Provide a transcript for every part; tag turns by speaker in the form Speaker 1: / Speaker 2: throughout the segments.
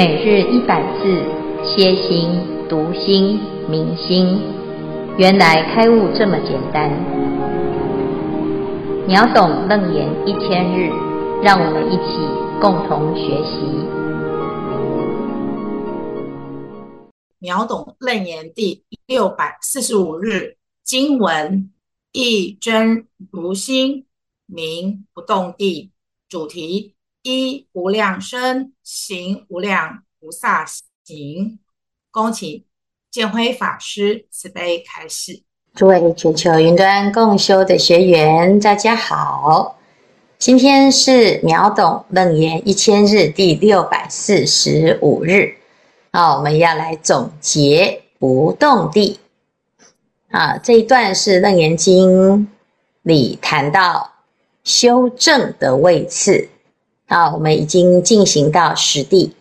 Speaker 1: 每日一百字，歇心、读心、明心，原来开悟这么简单。秒懂楞严一千日，让我们一起共同学习。
Speaker 2: 秒懂楞严第六百四十五日经文：一真如心，明不动地。主题。一无量身行无量菩萨行，恭请见辉法师慈悲开示。
Speaker 3: 诸位全球云端共修的学员，大家好，今天是秒懂楞严一千日第六百四十五日，啊，我们要来总结不动地。啊，这一段是楞严经里谈到修正的位次。啊，我们已经进行到实地。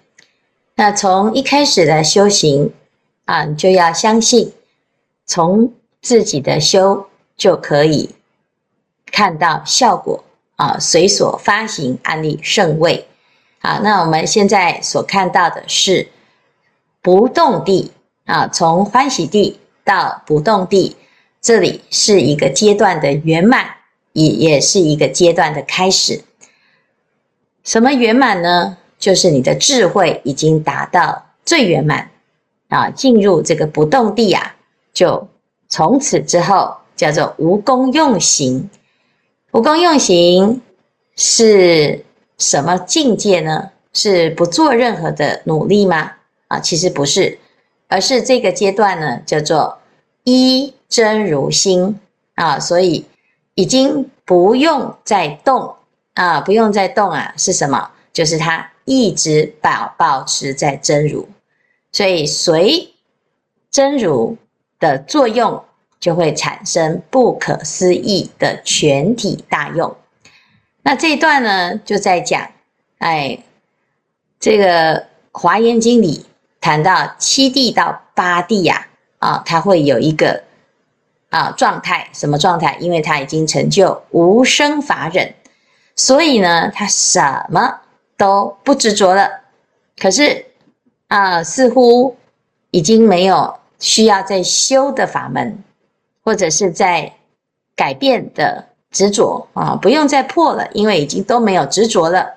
Speaker 3: 那从一开始的修行啊，你就要相信，从自己的修就可以看到效果啊。随所发行安利圣位。好，那我们现在所看到的是不动地啊，从欢喜地到不动地，这里是一个阶段的圆满，也也是一个阶段的开始。什么圆满呢？就是你的智慧已经达到最圆满啊，进入这个不动地啊，就从此之后叫做无功用行。无功用行是什么境界呢？是不做任何的努力吗？啊，其实不是，而是这个阶段呢，叫做一真如心啊，所以已经不用再动。啊，不用再动啊，是什么？就是它一直保保持在真如，所以随真如的作用，就会产生不可思议的全体大用。那这一段呢，就在讲，哎，这个《华严经》里谈到七地到八地呀，啊，它会有一个啊状态，什么状态？因为它已经成就无生法忍。所以呢，他什么都不执着了。可是啊、似乎已经没有需要再修的法门，或者是在改变的执着啊，不用再破了，因为已经都没有执着了。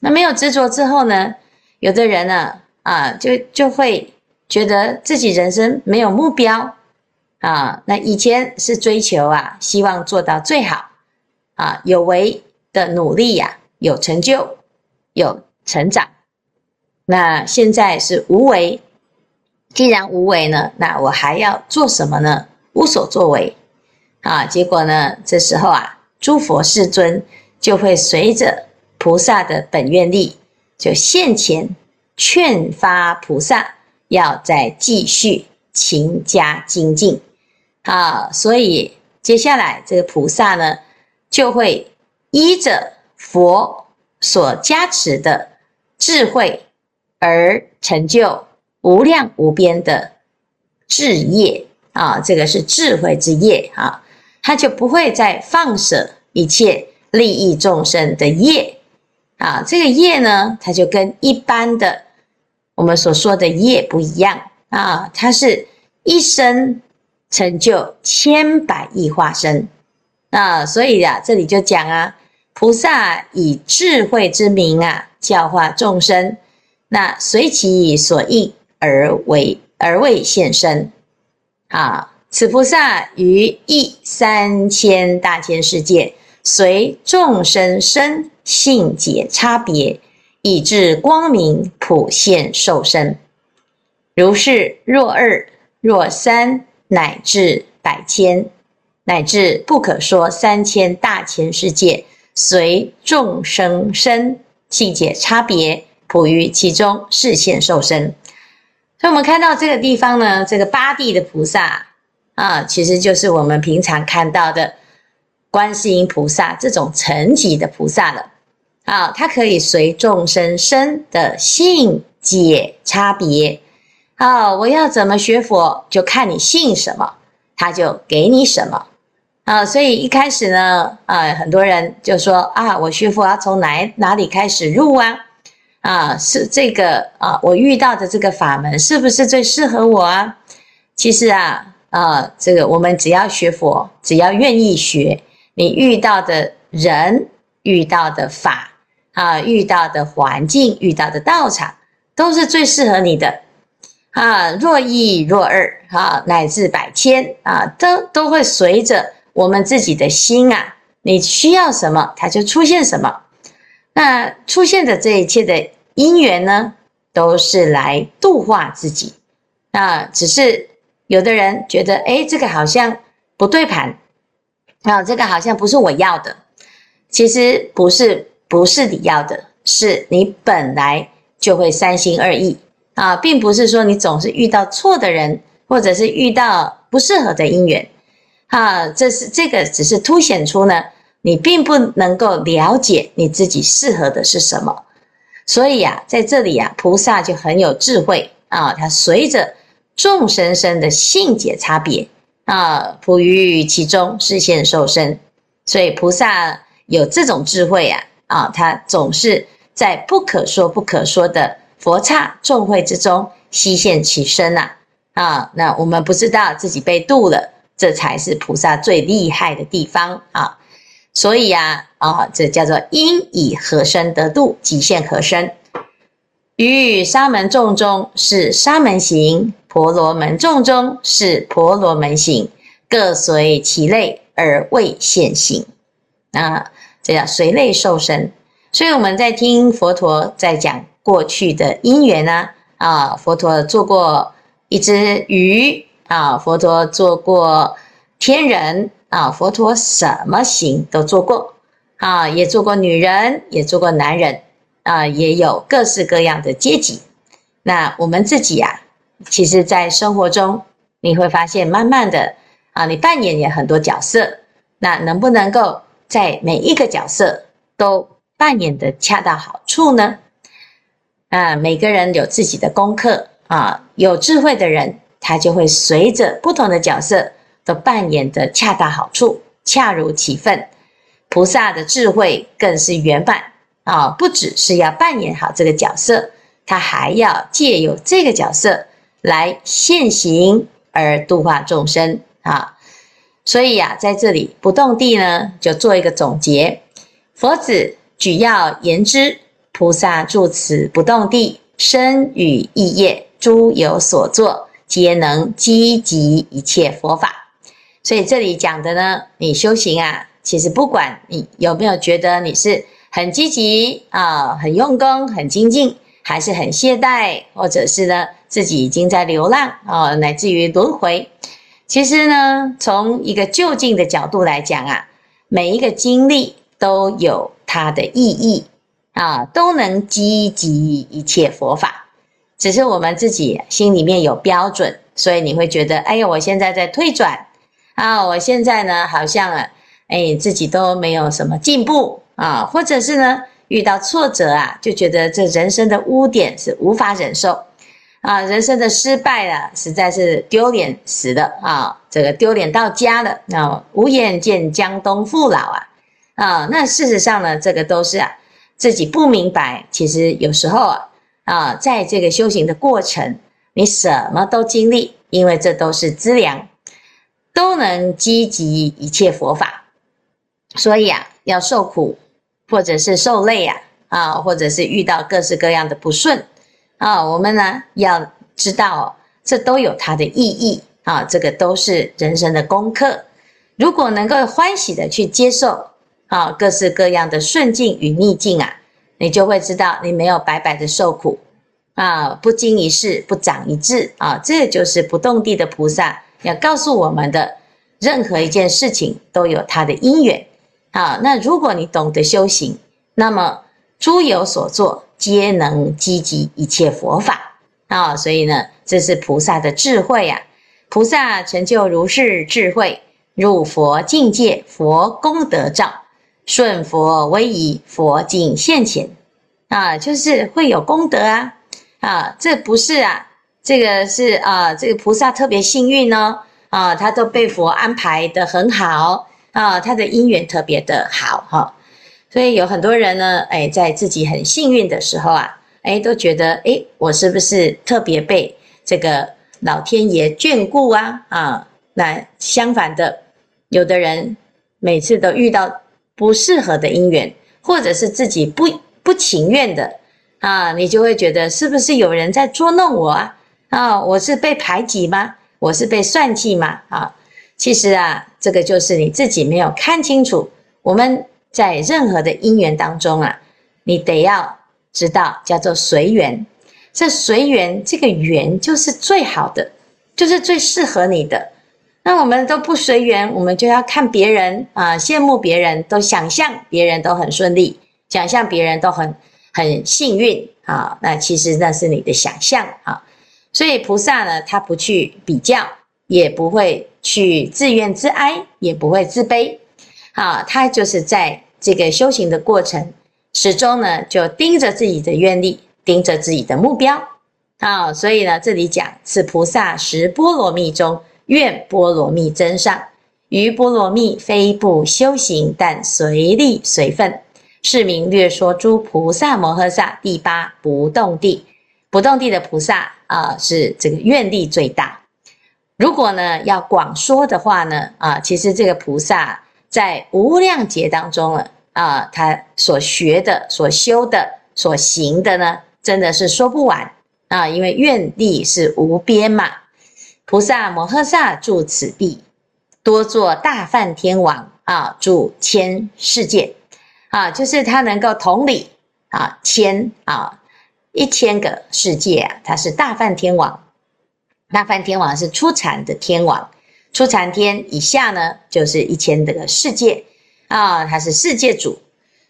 Speaker 3: 那没有执着之后呢，有的人呢啊，就就会觉得自己人生没有目标啊。那以前是追求啊，希望做到最好啊，有为。的努力呀、有成就，有成长。那现在是无为，既然无为呢，那我还要做什么呢？无所作为啊！结果呢，这时候啊，诸佛世尊就会随着菩萨的本愿力，就现前劝发菩萨要再继续勤加精进啊！所以接下来这个菩萨呢，就会。依着佛所加持的智慧而成就无量无边的智业啊，这个是智慧之业啊，他就不会再放舍一切利益众生的业啊，这个业呢，它就跟一般的我们所说的业不一样啊，它是一生成就千百亿化身啊，所以啊，这里就讲啊。菩萨以智慧之名啊，教化众生，那随其所应而为而为现身啊。此菩萨于一三千大千世界，随众生身性解差别，以至光明普现受身。如是若二若三，乃至百千，乃至不可说三千大千世界。随众生身性解差别，普于其中示现受身。所以，我们看到这个地方呢，这个八地的菩萨啊，其实就是我们平常看到的观世音菩萨这种层级的菩萨了。啊，它可以随众生身的性解差别。啊，我要怎么学佛，就看你信什么，他就给你什么。啊，所以一开始呢，啊，很多人就说啊，我学佛要从哪哪里开始入啊？啊，是这个啊，我遇到的这个法门是不是最适合我啊？其实啊，啊，这个我们只要学佛，只要愿意学，你遇到的人、遇到的法啊、遇到的环境、遇到的道场，都是最适合你的啊。若一若二啊，乃至百千啊，都都会随着我们自己的心啊，你需要什么，它就出现什么。那出现的这一切的因缘呢，都是来度化自己。那只是有的人觉得，哎，这个好像不对盘，啊，这个好像不是我要的。其实不是，不是你要的，是你本来就会三心二意啊，并不是说你总是遇到错的人，或者是遇到不适合的因缘，啊，这是这个只是凸显出呢。你并不能够了解你自己适合的是什么，所以呀、啊，在这里呀、啊，菩萨就很有智慧啊，他随着众生生的性解差别啊，普于其中示现受身，所以菩萨有这种智慧呀啊，他总是在不可说不可说的佛刹众会之中悉现其身呐啊，那我们不知道自己被度了，这才是菩萨最厉害的地方啊。所以呀，啊，这叫做因以何身得度，即现何身。于沙门众中是沙门行，婆罗门众中是婆罗门行，各随其类而未现行。啊，这叫随类受身。所以我们在听佛陀在讲过去的因缘呢，啊，佛陀做过一只鱼，啊，佛陀做过天人。啊，佛陀什么行都做过，啊，也做过女人，也做过男人，啊，也有各式各样的阶级。那我们自己呀、啊，其实，在生活中你会发现，慢慢的啊，你扮演也很多角色。那能不能够在每一个角色都扮演的恰到好处呢？啊，每个人有自己的功课啊，有智慧的人，他就会随着不同的角色。都扮演得恰到好处，恰如其分。菩萨的智慧更是圆满啊！不只是要扮演好这个角色，他还要借由这个角色来现行而度化众生啊！所以呀、啊，在这里不动地呢，就做一个总结。佛子举要言之，菩萨住此不动地，身语意业诸有所作，皆能积集一切佛法。所以这里讲的呢，你修行啊，其实不管你有没有觉得你是很积极啊、很用功、很精进，还是很懈怠，或者是呢自己已经在流浪啊，乃至于轮回，其实呢，从一个就近的角度来讲啊，每一个经历都有它的意义啊，都能积集一切佛法，只是我们自己心里面有标准，所以你会觉得，哎呀，我现在在退转。啊，我现在呢，好像啊，哎，自己都没有什么进步。啊，或者是呢，遇到挫折啊，就觉得这人生的污点是无法忍受。啊，人生的失败啊，实在是丢脸死了啊，这个丢脸到家了，啊，无颜见江东父老啊，啊，那事实上呢，这个都是啊，自己不明白，其实有时候啊，啊，在这个修行的过程，你什么都经历，因为这都是资粮。都能积集一切佛法，所以啊，要受苦，或者是受累呀，啊，或者是遇到各式各样的不顺啊，我们呢要知道，这都有它的意义啊，这个都是人生的功课。如果能够欢喜的去接受啊，各式各样的顺境与逆境啊，你就会知道你没有白白的受苦啊，不经一事不长一智啊，这就是不动地的菩萨。要告诉我们的任何一件事情都有它的因缘啊。那如果你懂得修行，那么诸有所作皆能积集一切佛法啊。所以呢，这是菩萨的智慧呀、啊。菩萨成就如是智慧，入佛境界，佛功德照，顺佛威仪，佛境现前啊，就是会有功德啊啊，这不是啊。这个是啊，这个菩萨特别幸运哦，啊，他都被佛安排得很好啊，他的因缘特别的好哈，所以有很多人呢，哎，在自己很幸运的时候啊，哎，都觉得哎，我是不是特别被这个老天爷眷顾啊？啊，那相反的，有的人每次都遇到不适合的姻缘，或者是自己不不情愿的啊，你就会觉得是不是有人在捉弄我啊？啊，我是被排挤吗？我是被算计吗？啊，其实啊，这个就是你自己没有看清楚。我们在任何的因缘当中啊，你得要知道叫做随缘。这随缘，这个缘就是最好的，就是最适合你的。那我们都不随缘，我们就要看别人啊，羡慕别人，都想象别人都很顺利，想象别人都很很幸运啊。那其实那是你的想象啊。所以菩萨呢，他不去比较，也不会去自怨自哀，也不会自卑，啊，他就是在这个修行的过程，始终呢就盯着自己的愿力，盯着自己的目标，啊，所以呢，这里讲此菩萨实波罗蜜中，愿波罗蜜增上，于波罗蜜非不修行，但随力随分，是名略说诸菩萨摩诃萨第八不动地。不动地的菩萨啊，是这个愿力最大。如果呢要广说的话呢，啊，其实这个菩萨在无量劫当中了啊，他所学的、所修的、所行的呢，真的是说不完啊，因为愿力是无边嘛。菩萨摩诃萨住此地，多作大梵天王啊，住千世界啊，就是他能够统领啊千啊。一千个世界啊，他是大梵天王。大梵天王是初禅的天王，初禅天以下呢，就是一千的个世界啊，他是世界主，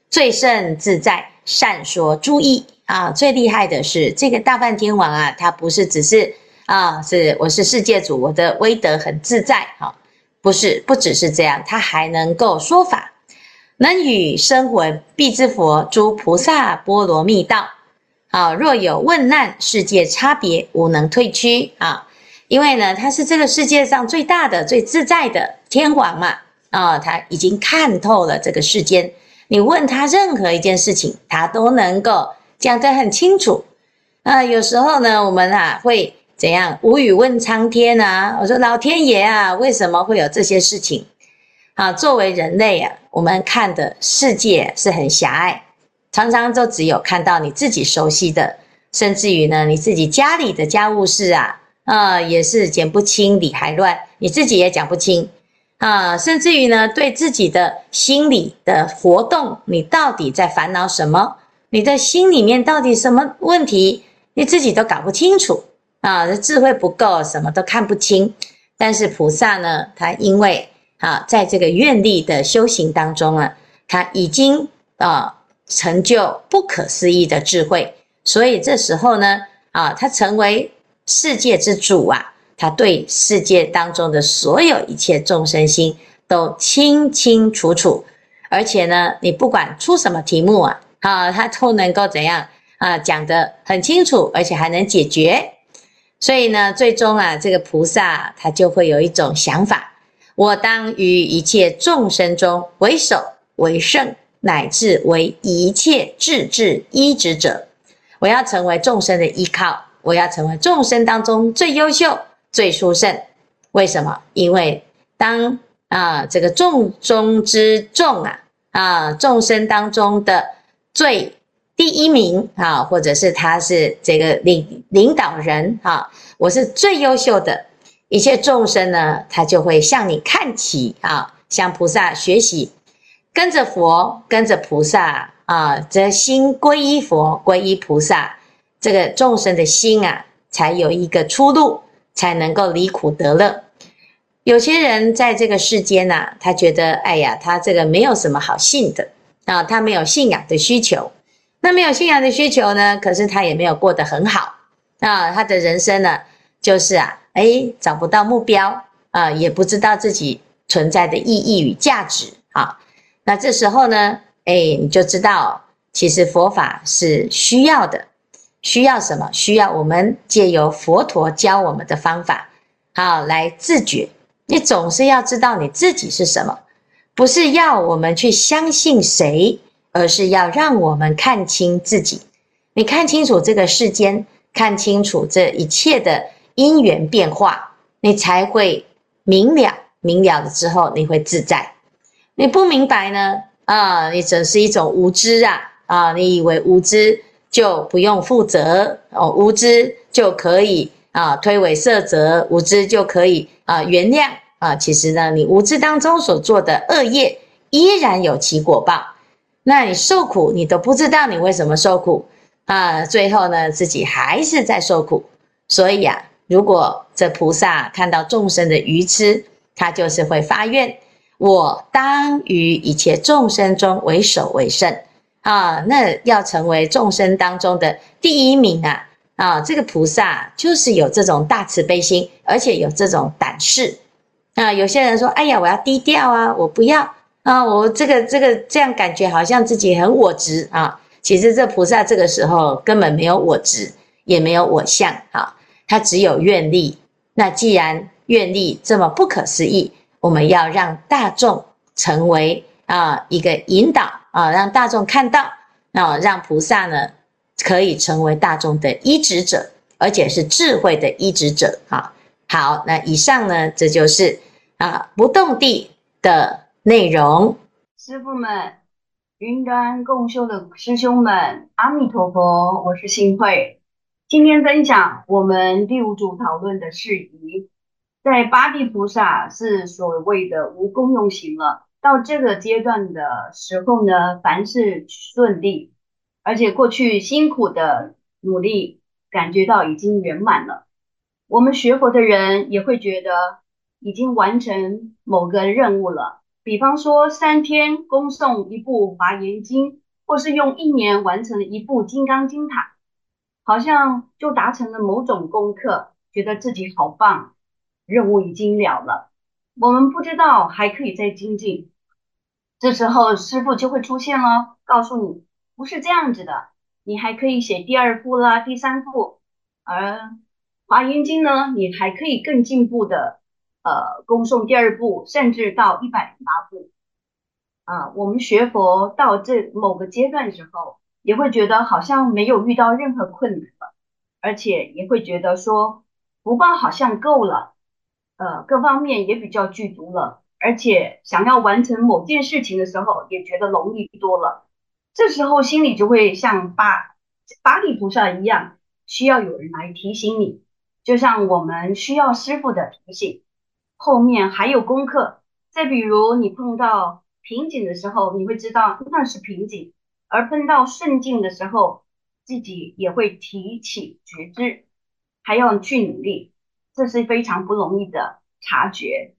Speaker 3: 最胜自在，善说诸义啊。最厉害的是这个大梵天王啊，他不是只是啊，是我是世界主，我的威德很自在哈，不是，不只是这样，他还能够说法，能与生闻、辟支佛、诸菩萨波罗蜜道。啊，若有问难，世界差别无能退屈啊！因为呢，他是这个世界上最大的、最自在的天王嘛啊，他已经看透了这个世间。你问他任何一件事情，他都能够讲得很清楚。啊，有时候呢，我们啊会怎样？无语问苍天啊！我说老天爷啊，为什么会有这些事情？啊，作为人类啊，我们看的世界是很狭隘。常常都只有看到你自己熟悉的，甚至于呢，你自己家里的家务事啊，啊、也是剪不清理还乱，你自己也讲不清啊，甚至于呢，对自己的心理的活动，你到底在烦恼什么？你的心里面到底什么问题？你自己都搞不清楚啊，这智慧不够，什么都看不清。但是菩萨呢，他因为啊，在这个愿力的修行当中啊，他已经啊。成就不可思议的智慧，所以这时候呢，啊，他成为世界之主啊，他对世界当中的所有一切众生心都清清楚楚，而且呢，你不管出什么题目啊，啊，他都能够怎样啊，讲得很清楚，而且还能解决。所以呢，最终啊，这个菩萨他就会有一种想法：我当于一切众生中为首为胜。乃至为一切智智依止者，我要成为众生的依靠，我要成为众生当中最优秀、最殊胜。为什么？因为当啊这个众中之众啊啊众生当中的最第一名啊，或者是他是这个领领导人啊，我是最优秀的，一切众生呢，他就会向你看齐啊，向菩萨学习。跟着佛，跟着菩萨啊，则心皈依佛，皈依菩萨，这个众生的心啊，才有一个出路，才能够离苦得乐。有些人在这个世间呐、他觉得，哎呀，他这个没有什么好信的啊，他没有信仰的需求。那没有信仰的需求呢，可是他也没有过得很好啊，他的人生呢，就是啊，哎，找不到目标啊，也不知道自己存在的意义与价值啊。那这时候呢，哎，你就知道，其实佛法是需要的，需要什么？需要我们借由佛陀教我们的方法，好来自觉。你总是要知道你自己是什么，不是要我们去相信谁，而是要让我们看清自己。你看清楚这个世间，看清楚这一切的因缘变化，你才会明了。明了了之后，你会自在。你不明白呢？啊，你只是一种无知啊！啊，你以为无知就不用负责哦，无知就可以啊推诿赦责，无知就可以啊原谅啊。其实呢，你无知当中所做的恶业，依然有其果报。那你受苦，你都不知道你为什么受苦啊？最后呢，自己还是在受苦。所以啊，如果这菩萨看到众生的愚痴，他就是会发愿，我当于一切众生中为首为胜啊！那要成为众生当中的第一名啊！啊，这个菩萨就是有这种大慈悲心，而且有这种胆识啊。有些人说：“哎呀，我要低调啊，我不要啊，我这个这个这样感觉好像自己很我执啊。”其实这菩萨这个时候根本没有我执，也没有我相啊，他只有愿力。那既然愿力这么不可思议，我们要让大众成为啊一个引导啊，让大众看到，那让菩萨呢可以成为大众的依止者，而且是智慧的依止者啊。好，那以上呢，这就是啊不动地的内容。
Speaker 4: 师傅们，云端共修的师兄们，阿弥陀佛，我是心慧，今天分享我们第五组讨论的事宜。在八地菩萨是所谓的无功用行了，到这个阶段的时候呢，凡事顺利，而且过去辛苦的努力感觉到已经圆满了。我们学佛的人也会觉得已经完成某个任务了，比方说三天恭诵一部华严经，或是用一年完成了一部金刚经塔，好像就达成了某种功课，觉得自己好棒。任务已经了了，我们不知道还可以再精进。这时候师傅就会出现了，告诉你不是这样子的，你还可以写第二部啦、第三部。而华严经呢，你还可以更进步的，呃，恭诵第二部，甚至到一百零八部。啊、我们学佛到这某个阶段的时候，也会觉得好像没有遇到任何困难了，而且也会觉得说福报好像够了。呃，各方面也比较具足了，而且想要完成某件事情的时候，也觉得容易多了。这时候心里就会像八八地菩萨一样，需要有人来提醒你，就像我们需要师傅的提醒。后面还有功课，再比如你碰到瓶颈的时候，你会知道那是瓶颈；而碰到顺境的时候，自己也会提起觉知，还要去努力。这是非常不容易的察觉。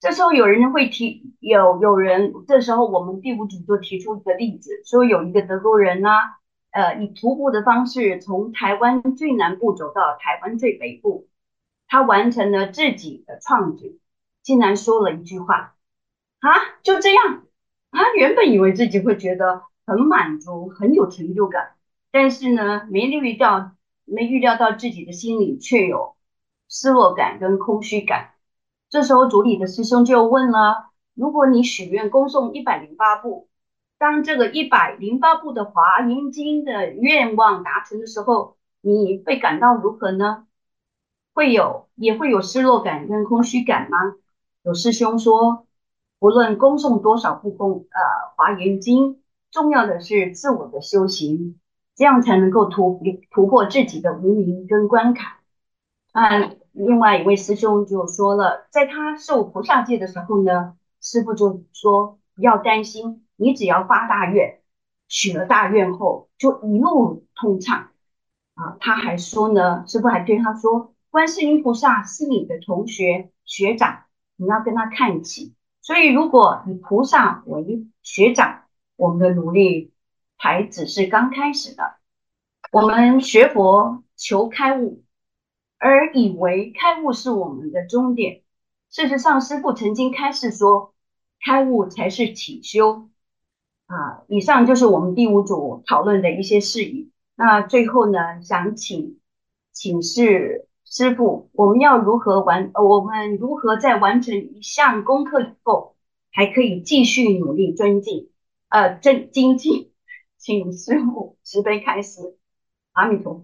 Speaker 4: 这时候有人会提，有有人，这时候我们第五组就提出一个例子，说有一个德国人呢，呃，以徒步的方式从台湾最南部走到台湾最北部，他完成了自己的创举，竟然说了一句话，啊，就这样，他原本以为自己会觉得很满足，很有成就感，但是呢，没预料，没预料到自己的心里却有。失落感跟空虚感，这时候组里的师兄就问了：如果你许愿恭诵一百零八部，当这个一百零八部的华严经的愿望达成的时候，你会感到如何呢？会有，也会有失落感跟空虚感吗？有师兄说，不论恭诵多少部功呃华严经，重要的是自我的修行，这样才能够突突破自己的无明跟关卡。啊，另外一位师兄就说了，在他受菩萨戒的时候呢，师傅就说不要担心，你只要发大愿，许了大愿后就一路通畅。啊，他还说呢，师傅还对他说，观世音菩萨是你的同学学长，你要跟他看齐。所以如果以菩萨为学长，我们的努力还只是刚开始的。我们学佛求开悟。而以为开悟是我们的终点，事实上，师父曾经开示说，开悟才是起修。啊，以上就是我们第五组讨论的一些事宜。那最后呢，想请请示师父，我们要如何完？我们如何在完成一项功课以后，还可以继续努力精进？呃，正精进，请师父慈悲开示。阿弥陀佛。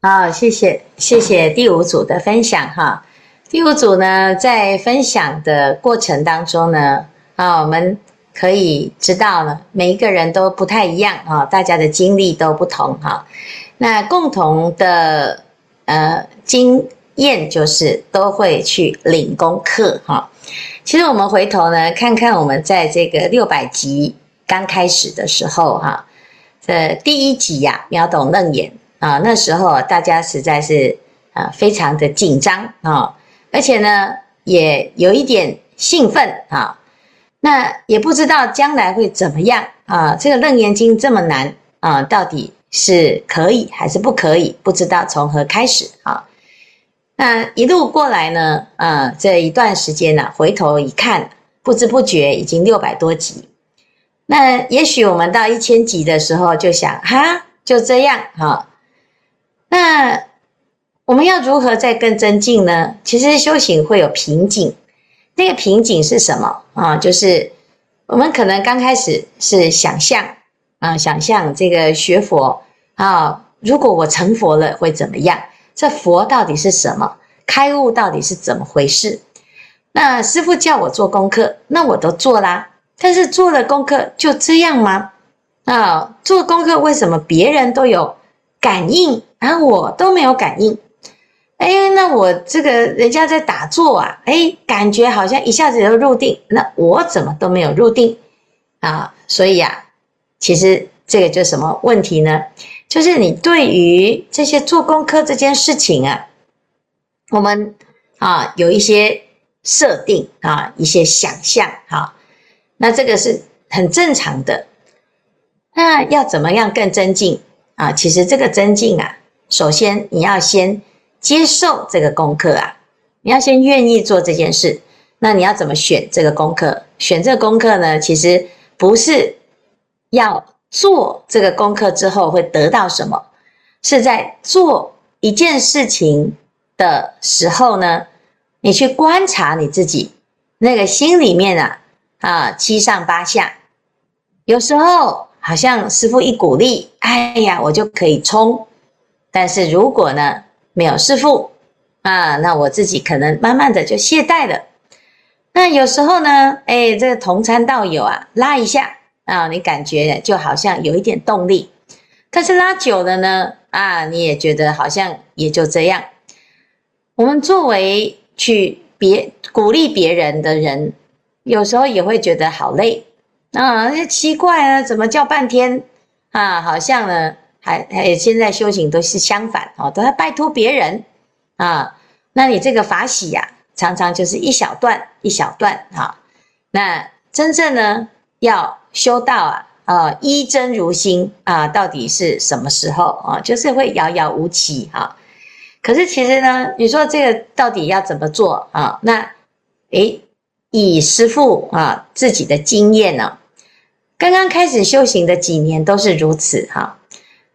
Speaker 3: 好，谢谢谢谢第五组的分享哈。第五组呢，在分享的过程当中呢，啊，我们可以知道呢，每一个人都不太一样啊，大家的经历都不同哈。那共同的呃经验就是都会去领功课哈。其实我们回头呢，看看我们在这个六百集刚开始的时候哈，这第一集呀，秒懂楞严啊，那时候大家实在是啊非常的紧张啊。而且呢，也有一点兴奋啊，那也不知道将来会怎么样啊。这个《楞严经》这么难啊，到底是可以还是不可以？不知道从何开始啊。那一路过来呢，啊，这一段时间呢，回头一看，不知不觉已经六百多集。那也许我们到一千集的时候，就想哈，就这样哈。那。我们要如何再更增进呢？其实修行会有瓶颈，那个瓶颈是什么啊？就是我们可能刚开始是想象啊，想象这个学佛啊，如果我成佛了会怎么样？这佛到底是什么？开悟到底是怎么回事？那师父叫我做功课，那我都做啦。但是做了功课就这样吗？啊，做功课为什么别人都有感应，而我都没有感应？哎，那我这个人家在打坐啊，哎，感觉好像一下子就入定，那我怎么都没有入定啊？所以啊，其实这个就什么问题呢？就是你对于这些做功课这件事情啊，我们啊有一些设定啊，一些想象啊，那这个是很正常的。那要怎么样更增进啊？其实这个增进啊，首先你要先。接受这个功课啊，你要先愿意做这件事。那你要怎么选这个功课？选这个功课呢？其实不是要做这个功课之后会得到什么，是在做一件事情的时候呢，你去观察你自己那个心里面啊啊七上八下。有时候好像师父一鼓励，哎呀，我就可以冲。但是如果呢？没有师父啊，那我自己可能慢慢的就懈怠了。那有时候呢，哎，这个同参道友啊，拉一下啊，你感觉就好像有一点动力。但是拉久了呢，啊，你也觉得好像也就这样。我们作为去别鼓励别人的人，有时候也会觉得好累啊，奇怪啊，怎么叫半天啊，好像呢。还还现在修行都是相反哦，都要拜托别人啊。那你这个法喜呀、啊，常常就是一小段一小段哈。那真正呢，要修道啊，呃，一真如心啊，到底是什么时候啊？就是会遥遥无期哈。可是其实呢，你说这个到底要怎么做啊？那诶，以师父啊自己的经验呢，刚刚开始修行的几年都是如此哈。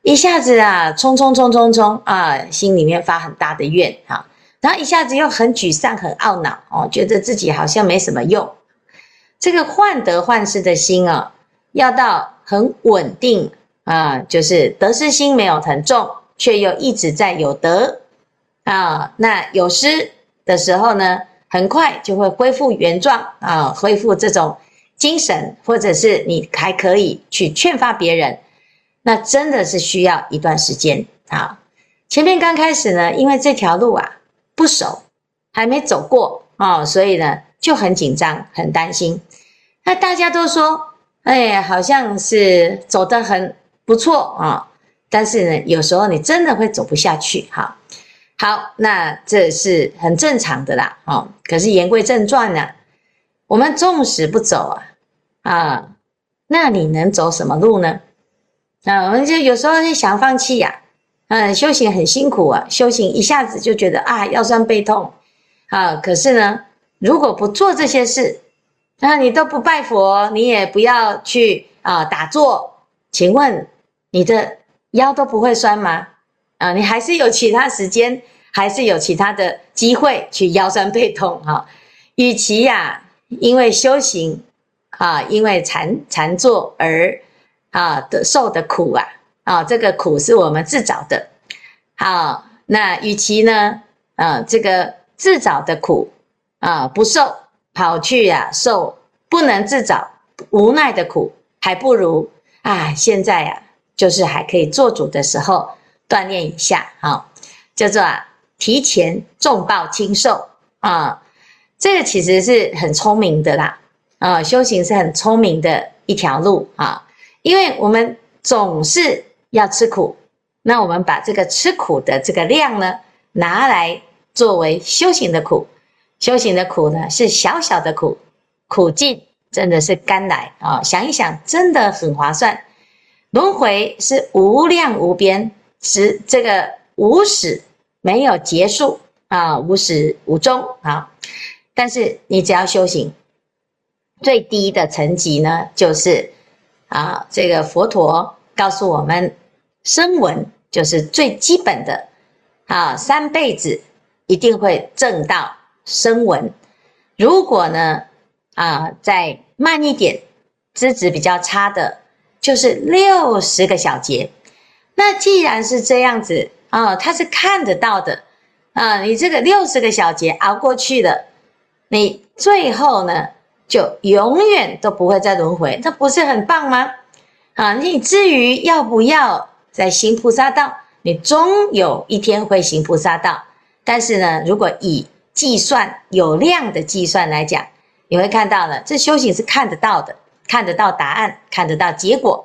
Speaker 3: 一下子啊，冲冲冲冲冲啊，心里面发很大的怨哈，然后一下子又很沮丧、很懊恼哦，觉得自己好像没什么用。这个患得患失的心啊，要到很稳定啊，就是得失心没有很重，却又一直在有得啊。那有失的时候呢，很快就会恢复原状啊，恢复这种精神，或者是你还可以去劝发别人。那真的是需要一段时间啊！前面刚开始呢，因为这条路啊不熟，还没走过啊，所以呢就很紧张、很担心。那大家都说，哎，好像是走得很不错啊，但是呢，有时候你真的会走不下去哈。好，那这是很正常的啦。哦，可是言归正传呢，我们纵使不走啊，啊，那你能走什么路呢？啊，我们就有时候就想放弃呀，嗯，修行很辛苦啊，修行一下子就觉得啊腰酸背痛，啊，可是呢，如果不做这些事，那你都不拜佛，你也不要去啊打坐，请问你的腰都不会酸吗？啊，你还是有其他时间，还是有其他的机会去腰酸背痛哈。与其呀，因为修行啊，因为禅禅坐而。啊，的受的苦啊，啊，这个苦是我们自找的。好，那与其呢，啊，这个自找的苦啊不受，跑去呀、啊、受不能自找无奈的苦，还不如啊现在呀、啊，就是还可以做主的时候锻炼一下，好，叫做啊提前重报轻受啊，这个其实是很聪明的啦，啊，修行是很聪明的一条路啊，因为我们总是要吃苦。那我们把这个吃苦的这个量呢，拿来作为修行的苦，修行的苦呢是小小的苦，苦尽真的是甘来啊！想一想，真的很划算。轮回是无量无边，是这个无始没有结束啊，无始无终啊。但是你只要修行，最低的层级呢，就是啊，这个佛陀告诉我们，声闻。就是最基本的啊，三辈子一定会证到声闻。如果呢啊，再慢一点，资质比较差的，就是六十个小劫。那既然是这样子啊，他是看得到的啊，你这个六十个小劫熬过去了，你最后呢就永远都不会再轮回，这不是很棒吗？啊，你至于要不要？在行菩萨道，你终有一天会行菩萨道。但是呢，如果以计算有量的计算来讲，你会看到呢，这修行是看得到的，看得到答案，看得到结果。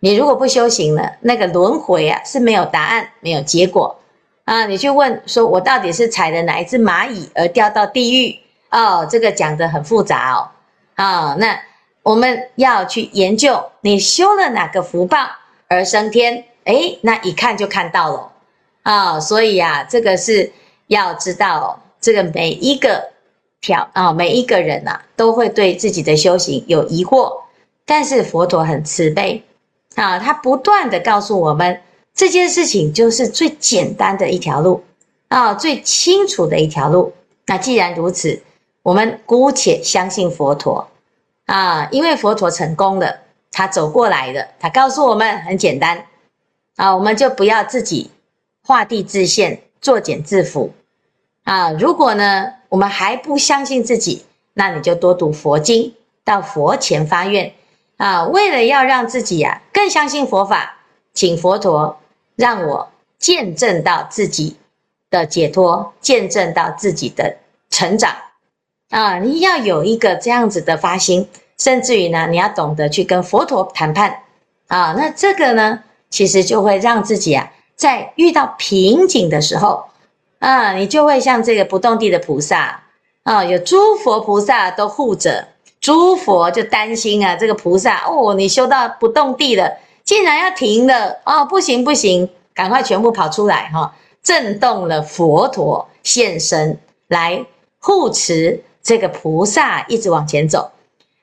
Speaker 3: 你如果不修行呢，那个轮回啊是没有答案、没有结果啊。你去问说，我到底是踩的哪一只蚂蚁而掉到地狱？哦，这个讲得很复杂哦。啊，那我们要去研究你修了哪个福报而升天。哎，那一看就看到了啊、哦，所以呀、啊，这个是要知道，这个每一个条啊、每一个人呐、啊，都会对自己的修行有疑惑，但是佛陀很慈悲啊，他不断地告诉我们，这件事情就是最简单的一条路啊，最清楚的一条路。那既然如此，我们姑且相信佛陀啊，因为佛陀成功了，他走过来的，他告诉我们很简单。啊，我们就不要自己画地自限、作茧自缚啊！如果呢，我们还不相信自己，那你就多读佛经，到佛前发愿啊！为了要让自己、啊、更相信佛法，请佛陀让我见证到自己的解脱，见证到自己的成长啊！你要有一个这样子的发心，甚至于呢，你要懂得去跟佛陀谈判啊！那这个呢？其实就会让自己啊，在遇到瓶颈的时候，啊，你就会像这个不动地的菩萨啊，有诸佛菩萨都护着，诸佛就担心啊，这个菩萨哦，你修到不动地了，竟然要停了哦，不行不行，赶快全部跑出来哈，震动了佛陀现身来护持这个菩萨一直往前走，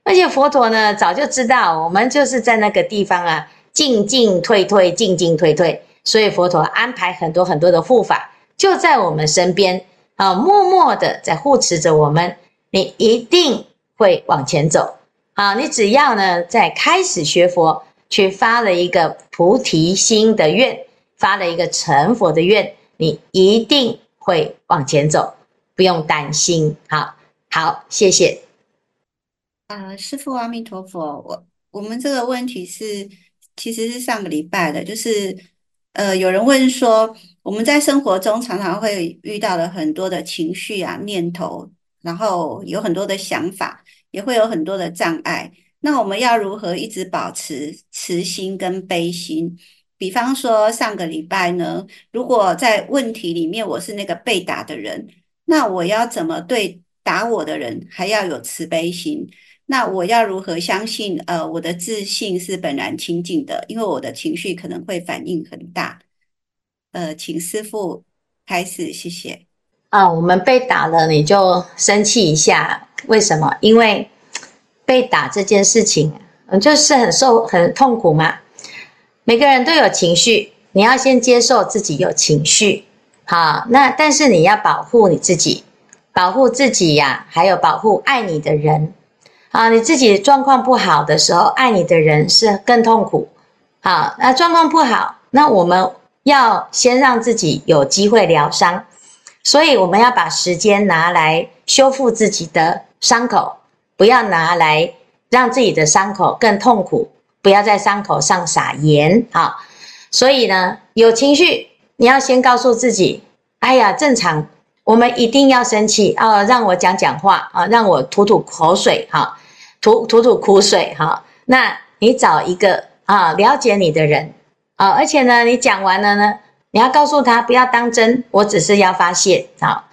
Speaker 3: 而且佛陀呢，早就知道我们就是在那个地方啊。进进退退，进进退退，所以佛陀安排很多很多的护法，就在我们身边啊，默默的在护持着我们。你一定会往前走啊！你只要呢，在开始学佛，去发了一个菩提心的愿，发了一个成佛的愿，你一定会往前走，不用担心。好，好，谢谢。
Speaker 5: 啊、师父阿弥陀佛，我我们这个问题是。其实是上个礼拜的，就是，呃，有人问说，我们在生活中常常会遇到了很多的情绪啊、念头，然后有很多的想法，也会有很多的障碍。那我们要如何一直保持慈心跟悲心？比方说上个礼拜呢，如果在问题里面我是那个被打的人，那我要怎么对打我的人还要有慈悲心？那我要如何相信？呃，我的自信是本然清净的，因为我的情绪可能会反应很大。呃，请师傅开始，谢谢。
Speaker 3: 啊，我们被打了，你就生气一下，为什么？因为被打这件事情，嗯，就是很受很痛苦嘛。每个人都有情绪，你要先接受自己有情绪，好，那但是你要保护你自己，保护自己呀，还有保护爱你的人。啊，你自己状况不好的时候，爱你的人是更痛苦，好，那状况不好，那我们要先让自己有机会疗伤，所以我们要把时间拿来修复自己的伤口，不要拿来让自己的伤口更痛苦，不要在伤口上撒盐啊。所以呢，有情绪，你要先告诉自己，哎呀，正常，我们一定要生气啊，让我讲讲话啊，让我吐吐口水哈，吐吐吐苦水哈。那你找一个。啊，了解你的人啊，而且呢，你讲完了呢，你要告诉他不要当真，我只是要发泄啊。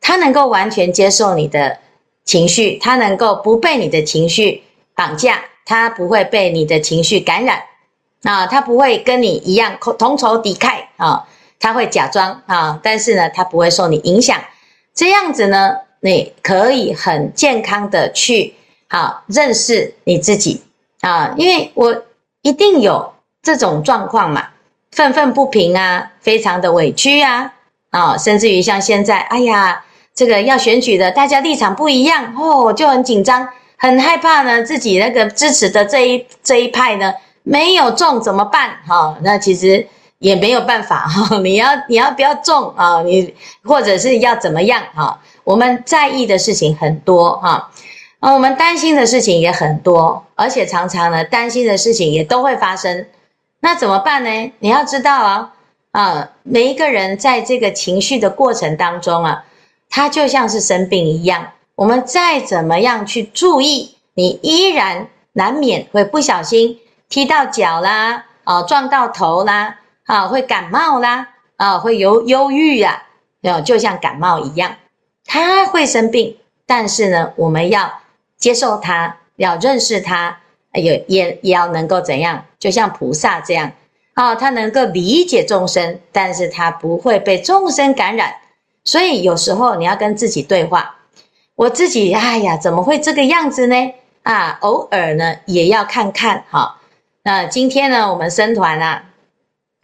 Speaker 3: 他能够完全接受你的情绪，他能够不被你的情绪绑架，他不会被你的情绪感染啊，他不会跟你一样同仇敌忾啊，他会假装啊，但是呢，他不会受你影响。这样子呢，你可以很健康的去啊认识你自己啊，因为我。一定有这种状况嘛，愤愤不平啊，非常的委屈啊，啊，甚至于像现在，哎呀，这个要选举的，大家立场不一样哦，就很紧张，很害怕呢，自己那个支持的这一这一派呢没有中怎么办？哈、那其实也没有办法哈、你要你要不要中啊？你或者是要怎么样？啊、我们在意的事情很多哈。啊，我们担心的事情也很多，而且常常呢，担心的事情也都会发生。那怎么办呢？你要知道啊，啊，每一个人在这个情绪的过程当中啊，他就像是生病一样。我们再怎么样去注意，你依然难免会不小心踢到脚啦，啊，撞到头啦，啊，会感冒啦，啊，会有忧郁呀，啊，就像感冒一样，他会生病。但是呢，我们要。接受他，要认识他，也也也要能够怎样？就像菩萨这样，啊，他能够理解众生，但是他不会被众生感染。所以有时候你要跟自己对话，我自己，哎呀，怎么会这个样子呢？啊，偶尔呢也要看看哈。那今天呢，我们生团啊，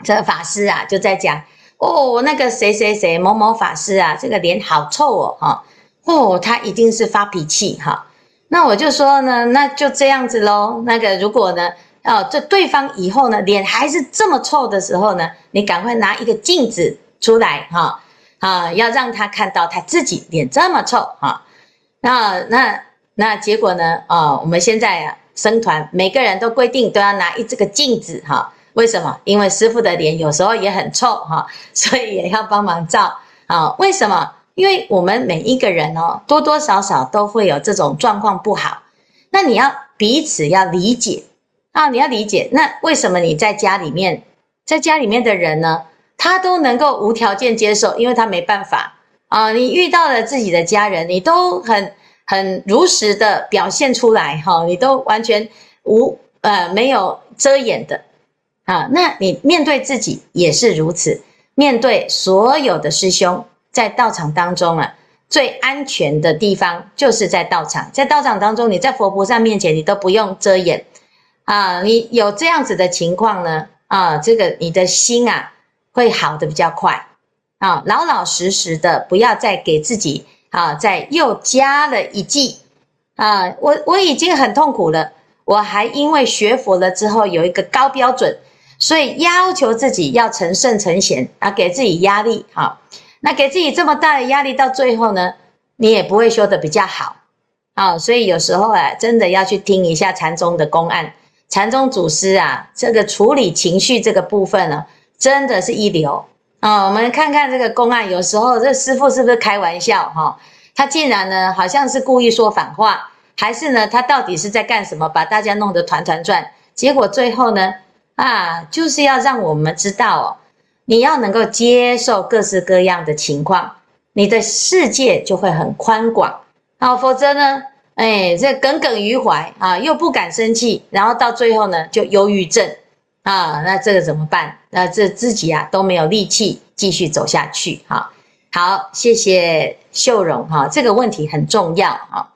Speaker 3: 这法师啊就在讲，哦，那个谁谁谁某某法师啊，这个脸好臭哦，哈，哦，他一定是发脾气哈。那我就说呢，那就这样子喽。那个如果呢，哦，这对方以后呢，脸还是这么臭的时候呢，你赶快拿一个镜子出来哈，啊，要让他看到他自己脸这么臭哈。那那那结果呢？哦，我们现在啊，僧团每个人都规定都要拿一这个镜子哈。为什么？因为师傅的脸有时候也很臭哈，所以也要帮忙照啊。为什么？因为我们每一个人哦，多多少少都会有这种状况不好，那你要彼此要理解啊，你要理解。那为什么你在家里面，在家里面的人呢，他都能够无条件接受，因为他没办法啊。你遇到了自己的家人，你都很很如实的表现出来哈，你都完全无呃没有遮掩的啊。那你面对自己也是如此，面对所有的师兄。在道场当中啊，最安全的地方就是在道场。在道场当中，你在佛菩萨面前，你都不用遮掩啊。你有这样子的情况呢啊，这个你的心啊会好的比较快啊。老老实实的，不要再给自己啊再又加了一剂啊。我我已经很痛苦了，我还因为学佛了之后有一个高标准，所以要求自己要成圣成贤啊，给自己压力哈。那给自己这么大的压力，到最后呢，你也不会修得比较好啊。所以有时候啊，真的要去听一下禅宗的公案，禅宗祖师啊，这个处理情绪这个部分呢，真的是一流啊。我们看看这个公案，有时候这师父是不是开玩笑哈？他竟然呢，好像是故意说反话，还是呢，他到底是在干什么，把大家弄得团团转？结果最后呢，啊，就是要让我们知道哦。你要能够接受各式各样的情况，你的世界就会很宽广啊。否则呢，哎，这耿耿于怀啊，又不敢生气，然后到最后呢，就忧郁症啊。那这个怎么办？那这自己啊都没有力气继续走下去哈。好，谢谢秀荣哈，这个问题很重要啊。